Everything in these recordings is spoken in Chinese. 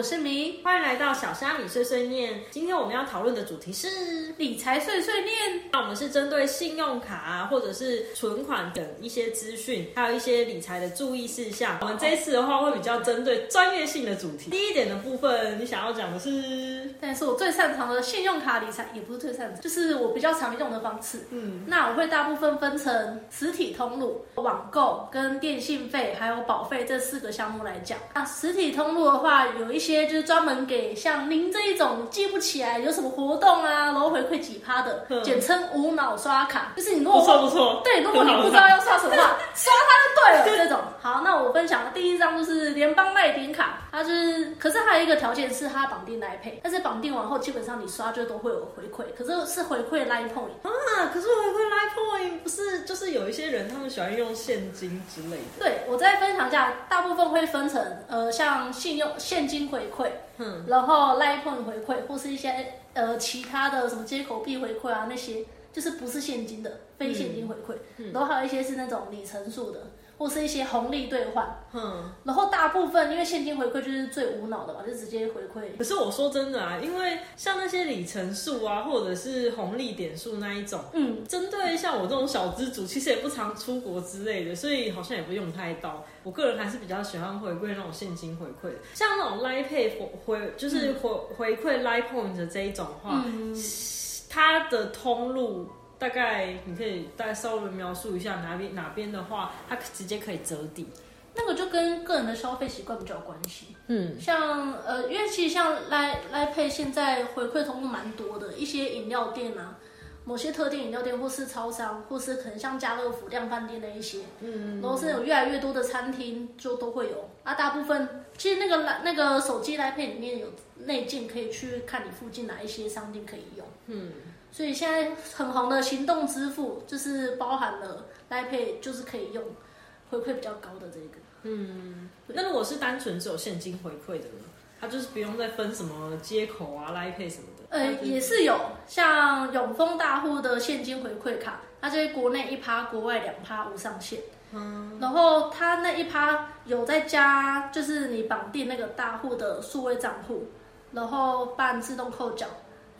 我是明欢迎来到小虾米碎碎念。今天我们要讨论的主题是，理财碎碎念。那我们是针对信用卡啊，或者是存款等一些资讯，还有一些理财的注意事项。我们这一次的话会比较针对专业性的主题。第一点的部分，你想要讲的是，但是我最擅长的信用卡理财也不是最擅长，就是我比较常用的方式。嗯，那我会大部分分成实体通路、网购跟电信费还有保费这四个项目来讲。那实体通路的话，有一些就是专门给像您这一种记不起来有什么活动啊，然后回馈几趴的，嗯简称无脑刷卡，就是你如果不错不错，对，如果你不知道要刷什么话，刷它就对了。这种 好，那我分享的第一张就是联邦卖点卡，它就是，可是还有一个条件是它绑定来配，但是绑定完后基本上你刷就都会有回馈，可是是回馈 Line Point。啊，可是回馈 Line Point 不是就是有一些人他们喜欢用现金之类的，对我再分享一下，大部分会分成呃像信用现金回馈，嗯，然后 Line Point 回馈，或是一些呃其他的什么接口币回馈啊那些，就是不是现金的非现金回馈，嗯。然后还有一些是那种里程数的，或是一些红利兑换。嗯。然后大部分因为现金回馈就是最无脑的嘛，就直接回馈。可是我说真的啊，因为像那些里程数啊，或者是红利点数那一种，嗯，针对像我这种小资主，其实也不常出国之类的，所以好像也不用太到。我个人还是比较喜欢回馈那种现金回馈的，像那种 Line Pay 回回就是回、回馈 Line Point 的这一种的话，嗯，它的通路大概你可以大概稍微描述一下哪边哪边的话，它直接可以折抵。那个就跟个人的消费习惯比较有关系。嗯像呃，因为其实像来来配现在回馈通路蛮多的，一些饮料店啊，某些特定饮料店或是超商，或是可能像家乐福、量贩店那一些，嗯，然后是有越来越多的餐厅就都会有。啊，大部分其实那个来那个手机来配里面有内建，可以去看你附近哪一些商店可以用。嗯，所以现在很红的行动支付，就是包含了来配，就是可以用回馈比较高的这个。嗯，那如果是单纯只有现金回馈的呢？它就是不用再分什么接口啊、Line Pay 什么的。呃，也是有像永丰大户的现金回馈卡，它在国内一趴，国外两趴无上限。嗯，然后它那一趴有再加，就是你绑定那个大户的数位账户，然后办自动扣缴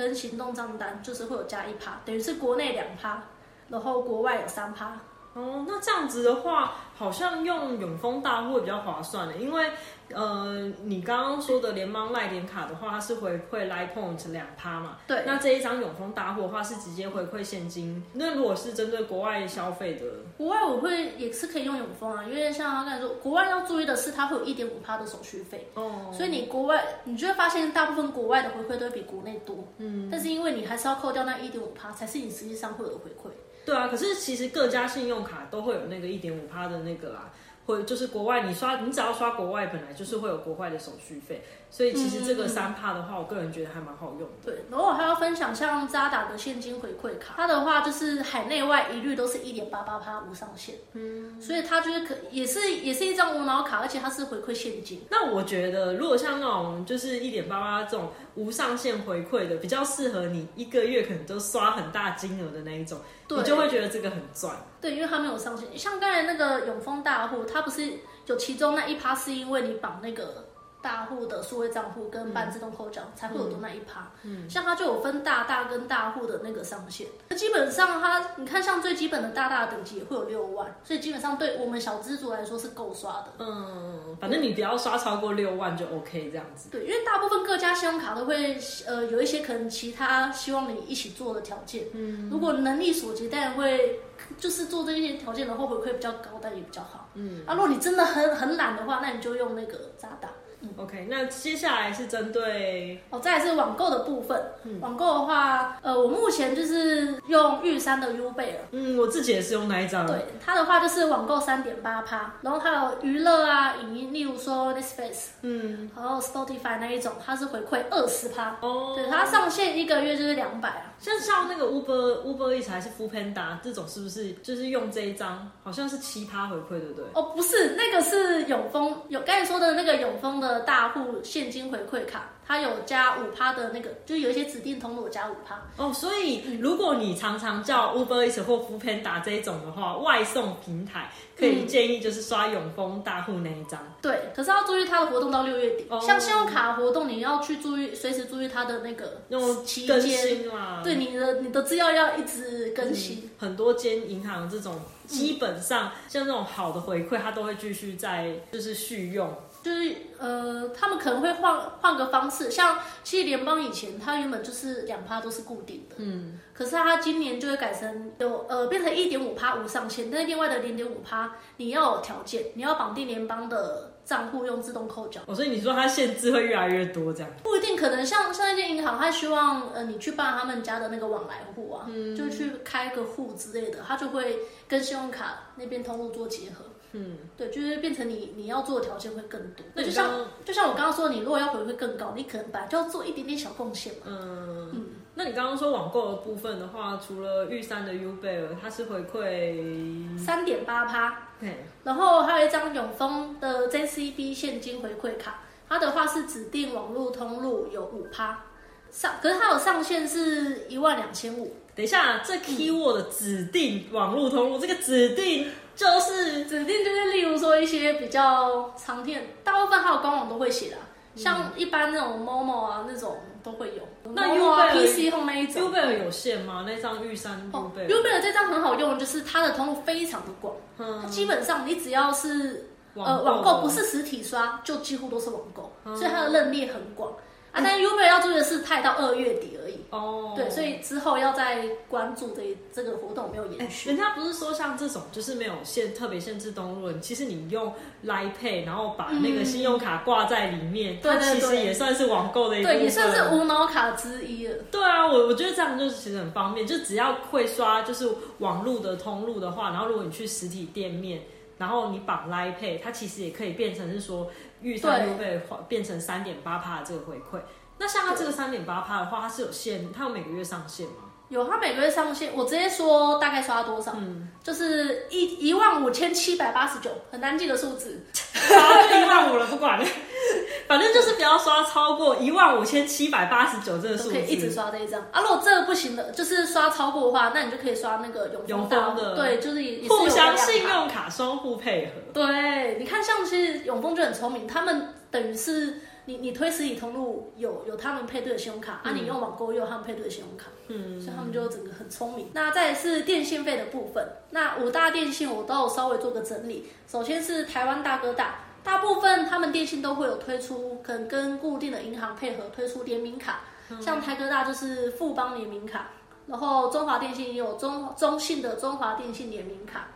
跟行动账单，就是会有加一趴，等于是国内两趴，然后国外有三趴。哦，那这样子的话，好像用永丰大户会比较划算的，因为呃，你刚刚说的联邦赖点卡的话，它是回馈 Line Point 两趴嘛。对，那这一张永丰大户的话是直接回馈现金。那如果是针对国外消费的，国外我会也是可以用永丰啊，因为像他刚才说，国外要注意的是，它会有一点五趴的手续费。哦，所以你国外，你就会发现大部分国外的回馈都会比国内多，嗯，但是因为你还是要扣掉那一点五趴，才是你实际上会有的回馈。对啊，可是其实各家信用卡都会有那个一点五趴的那个啦，或就是国外你刷，你只要刷国外，本来就是会有国外的手续费，所以其实这个嗯三趴的话，我个人觉得还蛮好用的。对，然后我还要分享像渣打的现金回馈卡，它的话就是海内外一律都是一点八八趴无上限，嗯，所以它就是可也是也是一张无脑卡，而且它是回馈现金。那我觉得，如果像那种就是一点八八这种无上限回馈的，比较适合你一个月可能都刷很大金额的那一种，你就会觉得这个很赚。对，因为它没有上限。像刚才那个永丰大户，它不是有其中那一趴是因为你绑那个大户的数位账户跟半自动扣缴、才会有多那一趴。嗯，像它就有分大大跟大户的那个上限。基本上它，你看像最基本的大大的等级也会有六万，所以基本上对我们小资族来说是够刷的。嗯，反正你只要刷超过六万就 OK 这样子。对，因为大部分各家信用卡都会呃有一些可能其他希望你一起做的条件。嗯，如果能力所及，当然会就是做这些条件的话，回馈比较高，但也比较好。嗯，啊，如果你真的很很懒的话，那你就用那个渣打。OK，那接下来是针对哦，再来是网购的部分。嗯网购的话，呃，我目前就是用玉山的 U 贝尔。嗯，我自己也是用那一张。对它的话就是网购三点八趴，然后它有娱乐啊、影音，例如说 n e t f a c e 嗯，然后 Spotify 那一种，它是回馈二十趴。哦，对，它上线一个月就是两百啊。像像那个 Uber Uber Eats 还是 Food Panda 这种，是不是就是用这一张？好像是奇葩回馈，对不对？哦，不是，那个是永丰，有刚才说的那个永丰的大户现金回馈卡，它有加五趴的那个，就有一些指定通路加五趴。哦，所以如果你常常叫 Uber Eats 或 f o o Panda 这一种的话，外送平台可以建议就是刷永丰大户那一张。对，可是要注意它的活动到六月底，哦像信用卡活动，你要去注意，随时注意它的那个期间，新啦，对你的你的资料要一直更新。很多间银行这种基本上像这种好的回馈，它都会继续在就是续用。就是呃，他们可能会换换个方式，像其实联邦以前它原本就是两趴都是固定的，嗯，可是它今年就会改成有呃变成一点五趴无上限，但是另外的零点五趴你要有条件，你要绑定联邦的账户用自动扣缴。哦，所以你说它限制会越来越多这样。不一定，可能像像那间银行，他希望呃你去办他们家的那个往来户啊，嗯就去开个户之类的，他就会跟信用卡那边通路做结合。嗯，对，就是变成你你要做的条件会更多。那就像就像我刚刚说，你如果要回馈更高，你可能本来就要做一点点小贡献嘛。嗯，那你刚刚说网购的部分的话，除了玉山的 U 贝尔，它是回馈，三点八趴，对，然后还有一张永丰的 JCB 现金回馈卡，它的话是指定网络通路有五趴上，可是它有上限是一万两千五。等一下，这 keyword 的指定网络通路，这个指定就是指定就是例如说一些比较常见，大部分还有官网都会写的啊、像一般那种 Momo 啊那种都会有。那 Momo 啊 Uber PC 后那一 U 种。贝尔有限吗？那张玉山 U 哦贝尔，，U 贝尔这张很好用，就是它的通路非常的广，嗯，基本上你只要是呃网购不是实体刷，就几乎都是网购，所以它的认列很广啊。但 Uber 要注意的是，它也到二月底而已，哦，对，所以之后要再关注这这个活动有没有哎延续。人家不是说像这种就是没有限特别限制登录，其实你用 Line Pay，然后把那个信用卡挂在里面，它其实也算是网购的一部分。对，也算是无脑卡之一了。对啊，我我觉得这样就是其实很方便，就只要会刷就是网路的通路的话，然后如果你去实体店面，然后你绑 Line Pay，它其实也可以变成是说预算对优惠变成三点八趴的这个回馈。那像它这个三点八趴的话，它是有限，它有每个月上限吗？有，他每个月上限，我直接说大概刷多少，嗯，就是一一万五千七百八十九，很难记的数字。刷就一万五了，不管了，反正就是不要刷超过一万五千七百八十九这个数字，可以一直刷这一张啊。如果这个不行的，就是刷超过的话，那你就可以刷那个永永丰的对，就是互相信用卡双互配合。对，你看，像其实永丰就很聪明，他们等于是你你推实体通路有有他们配对的信用卡，啊，你用网购又有他们配对的信用卡，嗯，所以他们就整个很聪明。那再是电信费的部分，那五大电信我都有稍微做个整理。首先是台湾大哥大，大部分他们电信都会有推出，可能跟固定的银行配合推出联名卡，像台哥大就是富邦联名卡，然后中华电信也有中中信的中华电信联名卡。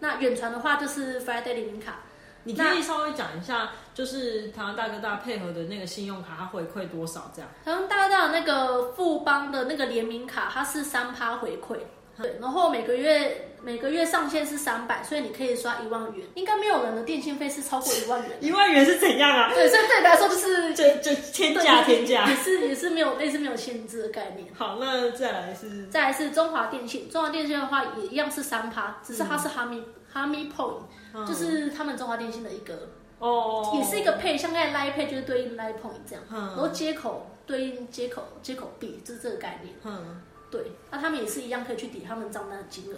那远传的话就是 Friday 联名卡，你可以稍微讲一下，就是台湾大哥大配合的那个信用卡，它回馈多少这样？台湾大哥大的那个富邦的那个联名卡，它是三趴回馈，对，然后每个月每个月上限是三百，所以你可以刷一万元，应该没有人的电信费是超过一万元。一万元是怎样啊？对，所以对你来说就是 就就天价天价也。是也是没有类似没有限制的概念。好，那再来是再来是中华电信，中华电信的话也一样是三趴，只是它是哈密哈密 point，、就是他们中华电信的一个，哦，也是一个配，像刚才 Line Pay 就是对应 Line Point 这样，然嗯后接口对应接口接口币，就是这个概念。嗯。对，那他们也是一样可以去抵他们账单的金额。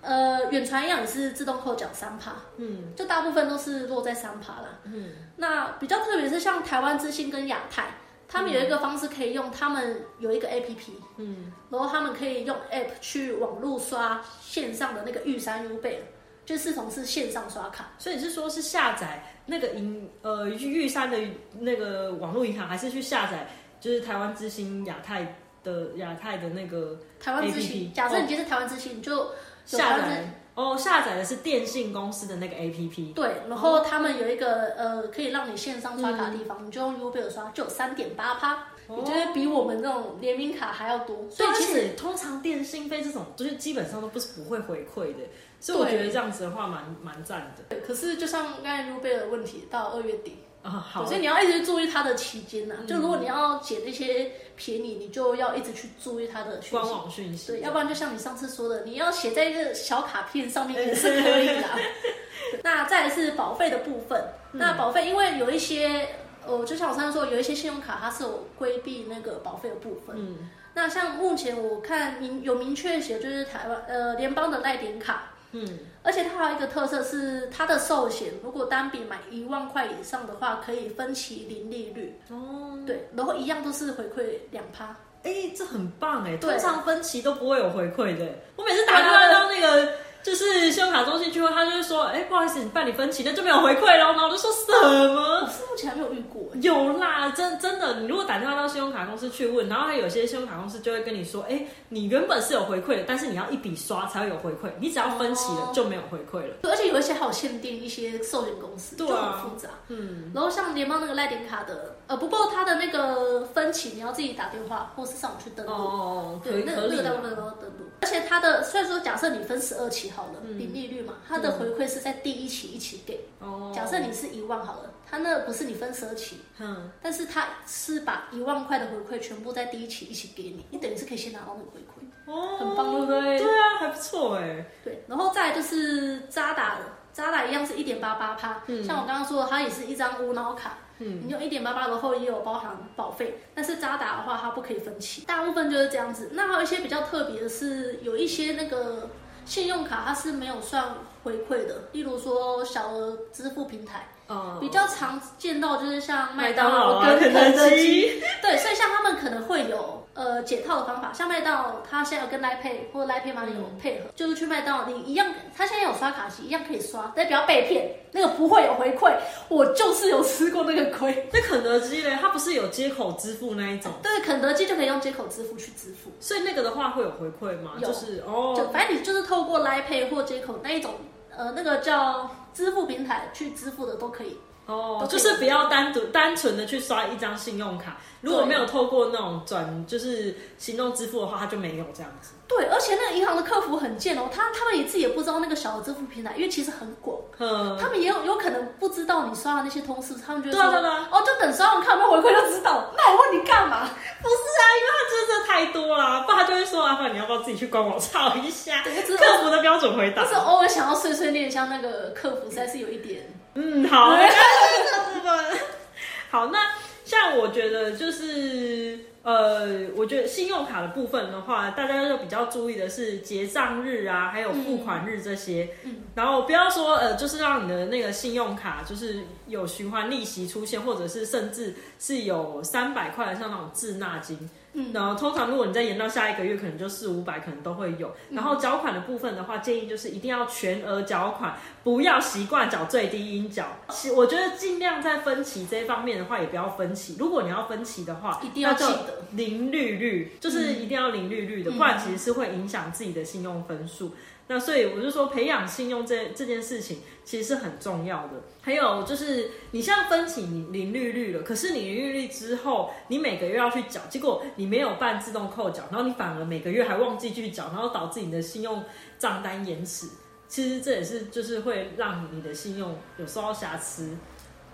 呃，远传一样也是自动扣缴三趴，嗯。就大部分都是落在三趴啦。嗯。那比较特别是像台湾之星跟亚太，他们有一个方式可以用，他们有一个 APP，嗯，然后他们可以用 App 去网络刷线上的那个玉山 U 贝尔，就是从是线上刷卡。所以你是说是下载那个银呃玉山的那个网络银行，还是去下载就是台湾之星亚太的亚太的那个台湾之星，假设你今天是台湾之星，你就下载？哦，下载的是电信公司的那个 APP。对，然后他们有一个呃可以让你线上刷卡的地嗯方，你就用 u b e r 刷，就有三点八趴，哦你觉得比我们这种联名卡还要多。所以其实且通常电信费这种，就是基本上都不是不会回馈的，所以我觉得这样子的话蛮蛮赞的对，可是就像刚才 U 贝尔的问题，到二月底，啊。好，所以你要一直注意它的期间呐、嗯就如果你要捡那些便宜，你就要一直去注意它的讯官息。网讯息，对，要不然就像你上次说的，你要写在一个小卡片上面 也是可以的。那再来是保费的部分，嗯那保费因为有一些呃，就像我上次说，有一些信用卡它是有规避那个保费的部分。嗯那像目前我看明有明确写，就是台湾呃联邦的赖点卡，嗯，而且它还有一个特色是它的寿险，如果单笔买一万块以上的话，可以分期零利率。哦，对，然后一样都是回馈两趴。哎、这很棒哎，对通常分期都不会有回馈的。我每次打电话到那个就是信用卡中心去问，他就会说，哎、不好意思，你办理分期，那就没有回馈喽。然后我就说什么？是目前还没有遇过。有啦，真真的，你如果打电话到信用卡公司去问，然后还有些信用卡公司就会跟你说，哎、你原本是有回馈的，但是你要一笔刷才会有回馈，你只要分期了哦就没有回馈了。对而且有一些还有限定一些寿险公司，就对啊很复杂。嗯，然后像联邦那个赖点卡的，呃，不过它的那个分期你要自己打电话或是上网去登录。哦，可对，那个那个大部分都要登录，而且它的虽然说假设你分十二期好了，嗯。零利率嘛，它的回馈是在第一期一起给。哦，假设你是一万好了，它那个不是你分十二期，嗯，但是它是把一万块的回馈全部在第一期一起给你，你等于是可以先拿到那个回馈，哦，很棒，对不对？对啊，还不错哎。对，然后再来就是渣打的，渣打一样是一点八八趴，像我刚刚说的，它也是一张无脑卡，嗯。你用一点八八的后也有包含保费，但是渣打的话它不可以分期，大部分就是这样子。那还有一些比较特别的是，有一些那个信用卡它是没有算回馈的，例如说小额支付平台，哦。比较常见到就是像麦麦当当劳跟肯肯德基，，对，所以像他们可能会有呃解套的方法，像麦当劳，它现在有跟 Line Pay 或者 Line Pay 嘛有配合，就是去麦当劳，你一样，它现在有刷卡机，一样可以刷，但不要被骗，那个不会有回馈，我就是有吃过那个亏。那肯德基嘞，它不是有接口支付那一种，对，肯德基就可以用接口支付去支付，所以那个的话会有回馈吗？有就是哦就哦，反正你就是透过 Line Pay 或接口那一种，呃，那个叫支付平台去支付的都可以。哦，就是不要单独单纯的去刷一张信用卡，如果没有透过那种转就是行动支付的话，它就没有这样子。对，而且那个银行的客服很贱哦，他他们也自己也不知道那个小额支付平台，因为其实很广。嗯，他们也有有可能不知道你刷的那些通是，他们觉得对对啊对啊哦，就等刷完看有没有回馈就知道。那我问你干嘛？不是啊，因为他真的太多了，不然他就会说啊，不然你要不要自己去官网查一下？客服的标准回答就。是偶尔想要碎碎念，像那个客服实在是有一点。嗯，好，好，那像我觉得就是呃，我觉得信用卡的部分的话，大家就比较注意的是结账日啊，还有付款日这些。嗯然后不要说呃，就是让你的那个信用卡就是有循环利息出现，或者是甚至是有三百块的像那种滞纳金。嗯然后通常如果你再延到下一个月，可能就四五百，可能都会有。然后缴款的部分的话，建议就是一定要全额缴款，不要习惯缴最低应缴。其我觉得尽量在分期这一方面的话，也不要分期。如果你要分期的话，一定要记得零利率，就是一定要零利率的，嗯不然其实是会影响自己的信用分数。那所以我就说，培养信用这这件事情其实是很重要的。还有就是，你像分期零利率了，可是你零利率之后，你每个月要去缴，结果你没有办自动扣缴，然后你反而每个月还忘记去缴，然后导致你的信用账单延迟。其实这也是就是会让你的信用有受到瑕疵。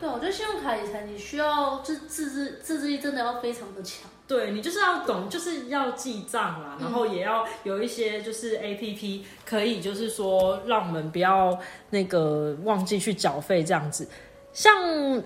对，我觉得信用卡理财你需要自自制自制力真的要非常的强。对你就是要懂，就是要记账啦，然后也要有一些就是 A P P 可以就是说让我们不要那个忘记去缴费这样子。像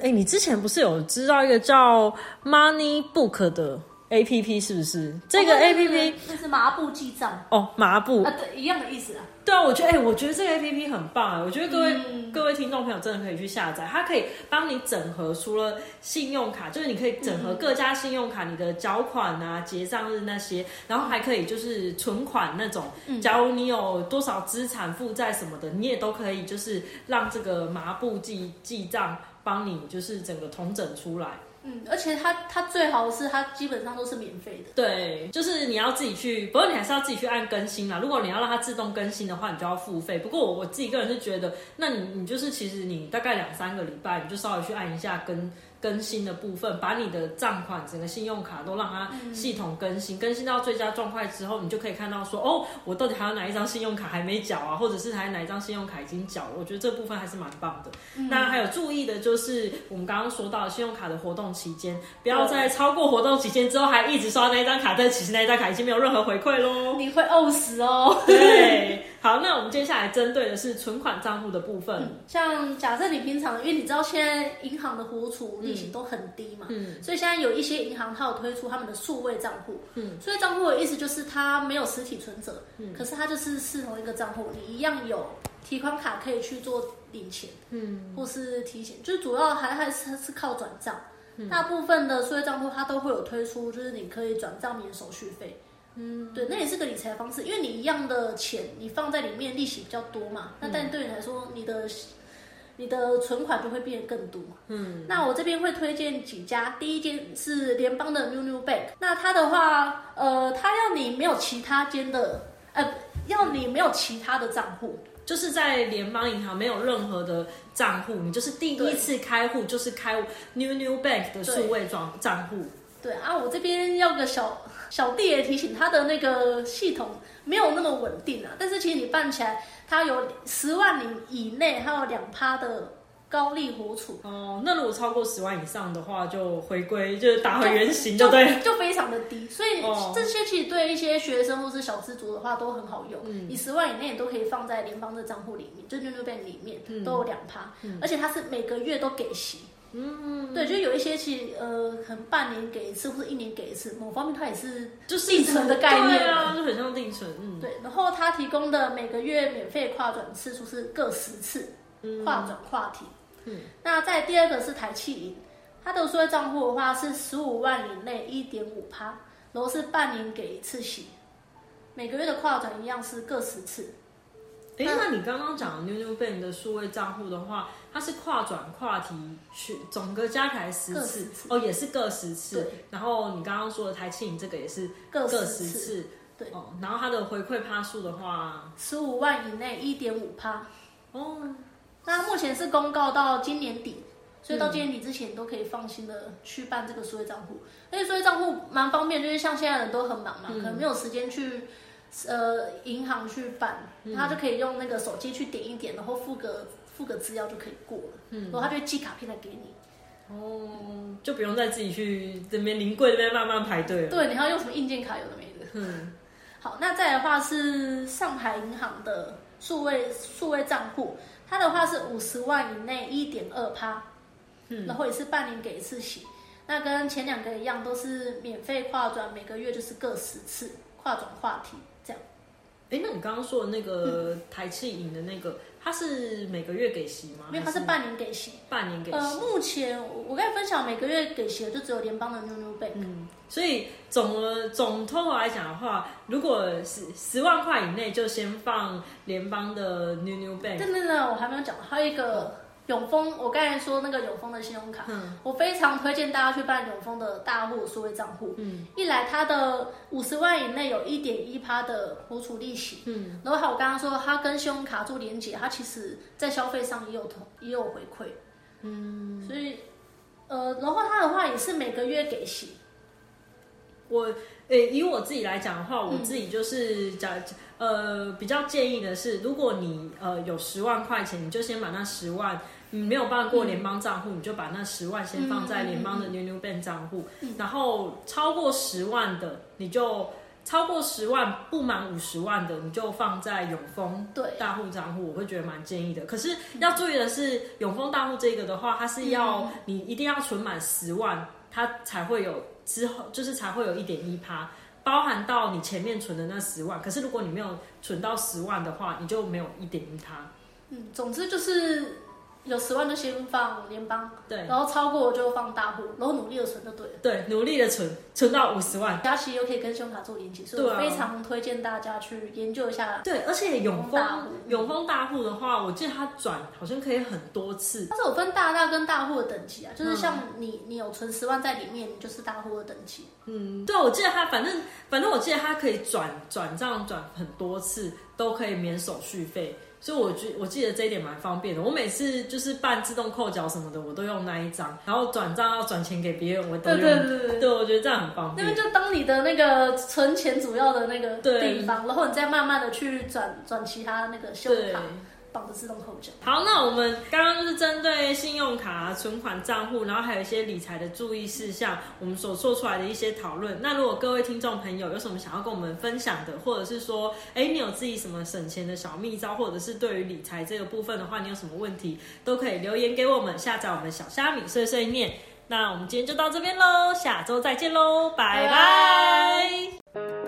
哎，你之前不是有知道一个叫 Money Book 的 A P P 是不是？这个哦 A P 那 P 是麻布记账哦，麻布啊，对，一样的意思啊。对啊，我觉得哎、我觉得这个 A P P 很棒啊！我觉得各位、嗯各位听众朋友真的可以去下载，它可以帮你整合除了信用卡，就是你可以整合各家信用卡你的缴款啊、结账日那些，然后还可以就是存款那种。假如你有多少资产负债什么的，你也都可以就是让这个麻布记记账帮你就是整个统整出来。嗯，而且它它最好的是它基本上都是免费的。对，就是你要自己去，不过你还是要自己去按更新啦。如果你要让它自动更新的话，你就要付费。不过我我自己个人是觉得，那你你就是其实你大概两三个礼拜，你就稍微去按一下跟更新的部分，把你的账款整个信用卡都让它系统更新，更新到最佳状态之后，你就可以看到说，哦，我到底还有哪一张信用卡还没缴啊，或者是还有哪一张信用卡已经缴了。我觉得这部分还是蛮棒的。那还有注意的就是，我们刚刚说到信用卡的活动期间，不要在超过活动期间之后还一直刷那一张卡，但其实那一张卡已经没有任何回馈喽。你会呕死哦。对，好，那我们接下来针对的是存款账户的部分。像假设你平常，因为你知道现在银行的活储，利息都很低嘛。嗯所以现在有一些银行它有推出他们的数位账户。嗯，数位账户的意思就是它没有实体存折，嗯，可是它就是是同一个账户，你一样有提款卡可以去做领钱，嗯或是提钱，就是主要还还是是靠转账。大部分的数位账户它都会有推出，就是你可以转账免手续费。嗯，对，那也是个理财方式，因为你一样的钱你放在里面，利息比较多嘛，那但对你来说，你的你的存款就会变得更多。嗯，那我这边会推荐几家，第一间是联邦的 New New Bank，那它的话，呃，它要你没有其他间的，呃，要你没有其他的账户，就是在联邦银行没有任何的账户，你就是第一次开户就是开 New New Bank 的数位账账户。对啊，我这边要个小小弟也提醒，他的那个系统没有那么稳定啊。但是其实你办起来，它有十万里以内，还有两趴的高利活储，哦，那如果超过十万以上的话，就回归就是打回原形，就对了。就非常的低。所以哦这些其实对一些学生或是小资族的话都很好用。嗯你十万以内，你都可以放在联邦的账户里面，就 New New Bank 里面、嗯都有两趴，而且它是每个月都给息。嗯，对，就有一些其实呃，可能半年给一次或者一年给一次，某方面它也是就是定存的概念对啊，就很像定存。嗯，对，然后它提供的每个月免费跨转次数是各十次，跨转跨提。嗯，那在第二个是台气银，它的数位账户的话是十五万以内一点五趴，然后是半年给一次息，每个月的跨转一样是各十次。哎，那你刚刚讲的 New New Bank 的数位账户的话，它是跨转跨提去总个加起来十次哦，也是各十次对。然后你刚刚说的台庆这个也是各各十次十次，对哦。然后它的回馈趴数的话，十五万以内一点五趴。哦，那目前是公告到今年底，所以到今年底之前都可以放心的去办这个数位账户。而且数位账户蛮方便，就是像现在人都很忙嘛，可能没有时间去呃银行去办，他就可以用那个手机去点一点，然后付个付个资料就可以过了，嗯然后他就寄卡片来给你。哦，就不用再自己去这边临柜那边慢慢排队了。对，你还要用什么硬件卡，有的没的。嗯，好，那再来的话是上海银行的数位数位账户，它的话是五十万以内一点二趴，嗯，然后也是半年给一次息。那跟前两个一样，都是免费跨转，每个月就是各十次跨转话题。哎，那你刚刚说的那个台气银的那个，它是每个月给息吗？没有它是半年给息。半年给息。呃，目前我我跟你分享，每个月给息的就只有联邦的 New New Bank。嗯，所以总的总 total 来讲的话，如果十十万块以内，就先放联邦的 New New Bank。对对对，我还没有讲，还有一个永丰，我刚才说那个永丰的信用卡，嗯。我非常推荐大家去办永丰的大户数位账户。嗯。一来它的五十万以内有一点一趴的活储利息，嗯，然后还有我刚刚说它跟信用卡做连接，它其实在消费上也有同也有回馈，嗯，所以呃，然后它的话也是每个月给息，我诶、以我自己来讲的话，我自己就是讲、呃比较建议的是，如果你呃有十万块钱，你就先把那十万。你没有办过联邦账户，你就把那十万先放在联邦的 New New Bank 账户，然后超过十万的，你就超过十万不满五十万的，你就放在永丰对大户账户，我会觉得蛮建议的。可是要注意的是，永丰大户这个的话，它是要、你一定要存满十万，它才会有之后就是才会有一点一趴，包含到你前面存的那十万。可是如果你没有存到十万的话，你就没有一点一趴。嗯，总之就是有十万就先放联邦，对然后超过就放大户，然后努力的存就对了。对，努力的存，存到五十万。佳琪又可以跟信用卡做连接，所以我非常推荐大家去研究一下。对，而且永丰永丰大户的话，我记得它转好像可以很多次。它是有分大大跟大户的等级啊，嗯就是像你你有存十万在里面，你就是大户的等级。嗯，对，我记得它反正反正我记得它可以转转账转很多次，都可以免手续费。所以我觉我记得这一点蛮方便的。我每次就是办自动扣缴什么的，我都用那一张，然后转账要转钱给别人，我都对用。对对对对，我觉得这样很方便。那边就当你的那个存钱主要的那个地方，然后你再慢慢的去转转其他那个信用卡，绑着自动扣缴。好，那我们刚刚就是针对信用卡、存款账户，然后还有一些理财的注意事项，我们所做出来的一些讨论。那如果各位听众朋友有什么想要跟我们分享的，或者是说，哎，你有自己什么省钱的小秘招，或者是对于理财这个部分的话，你有什么问题，都可以留言给我们，下载我们小虾米碎碎念。那我们今天就到这边喽，下周再见喽，拜拜